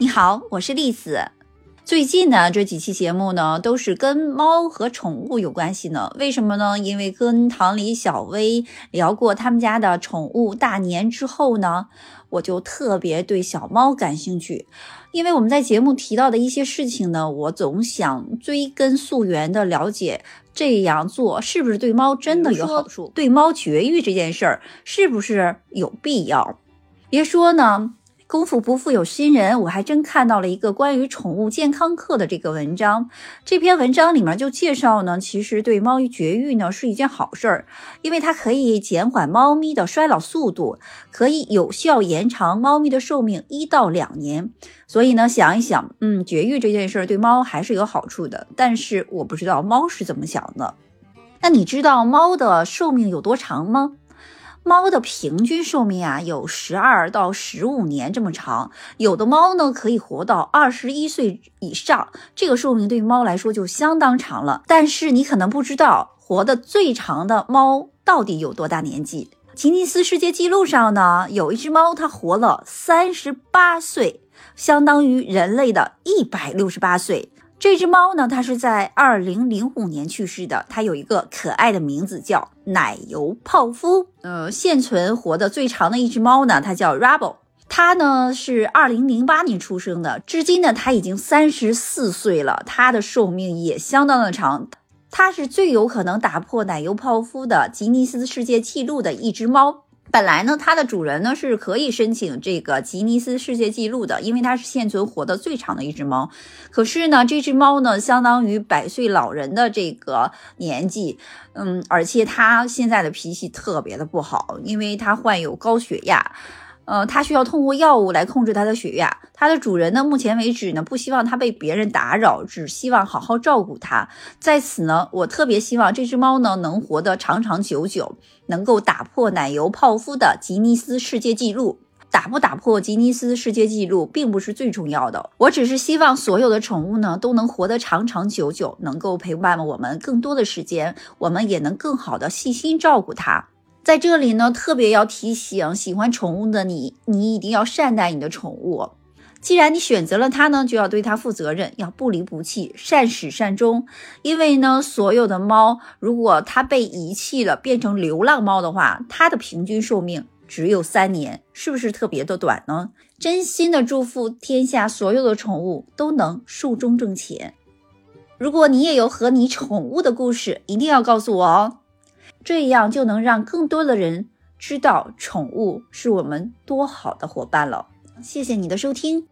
你好，我是栗子。最近呢，这几期节目呢，都是跟猫和宠物有关系呢。为什么呢？因为跟唐李小薇聊过他们家的宠物大年之后呢，我就特别对小猫感兴趣。因为我们在节目提到的一些事情呢，我总想追根溯源的了解，这样做是不是对猫真的有好处？对猫绝育这件事儿是不是有必要？别说呢。功夫不负有心人，我还真看到了一个关于宠物健康课的这个文章。这篇文章里面就介绍呢，其实对猫绝育呢是一件好事儿，因为它可以减缓猫咪的衰老速度，可以有效延长猫咪的寿命一到两年。所以呢，想一想，嗯，绝育这件事儿对猫还是有好处的。但是我不知道猫是怎么想的。那你知道猫的寿命有多长吗？猫的平均寿命啊，有十二到十五年这么长，有的猫呢可以活到二十一岁以上，这个寿命对于猫来说就相当长了。但是你可能不知道，活得最长的猫到底有多大年纪？吉尼斯世界纪录上呢，有一只猫，它活了三十八岁，相当于人类的一百六十八岁。这只猫呢，它是在二零零五年去世的。它有一个可爱的名字，叫奶油泡芙。呃，现存活的最长的一只猫呢，它叫 Rubble。它呢是二零零八年出生的，至今呢它已经三十四岁了。它的寿命也相当的长。它是最有可能打破奶油泡芙的吉尼斯世界纪录的一只猫。本来呢，它的主人呢是可以申请这个吉尼斯世界纪录的，因为它是现存活的最长的一只猫。可是呢，这只猫呢相当于百岁老人的这个年纪，嗯，而且它现在的脾气特别的不好，因为它患有高血压。呃，它需要通过药物来控制它的血压。它的主人呢，目前为止呢，不希望它被别人打扰，只希望好好照顾它。在此呢，我特别希望这只猫呢，能活得长长久久，能够打破奶油泡芙的吉尼斯世界纪录。打不打破吉尼斯世界纪录，并不是最重要的。我只是希望所有的宠物呢，都能活得长长久久，能够陪伴我们更多的时间，我们也能更好的细心照顾它。在这里呢，特别要提醒喜欢宠物的你，你一定要善待你的宠物。既然你选择了它呢，就要对它负责任，要不离不弃，善始善终。因为呢，所有的猫，如果它被遗弃了，变成流浪猫的话，它的平均寿命只有三年，是不是特别的短呢？真心的祝福天下所有的宠物都能寿终正寝。如果你也有和你宠物的故事，一定要告诉我哦。这样就能让更多的人知道宠物是我们多好的伙伴了。谢谢你的收听。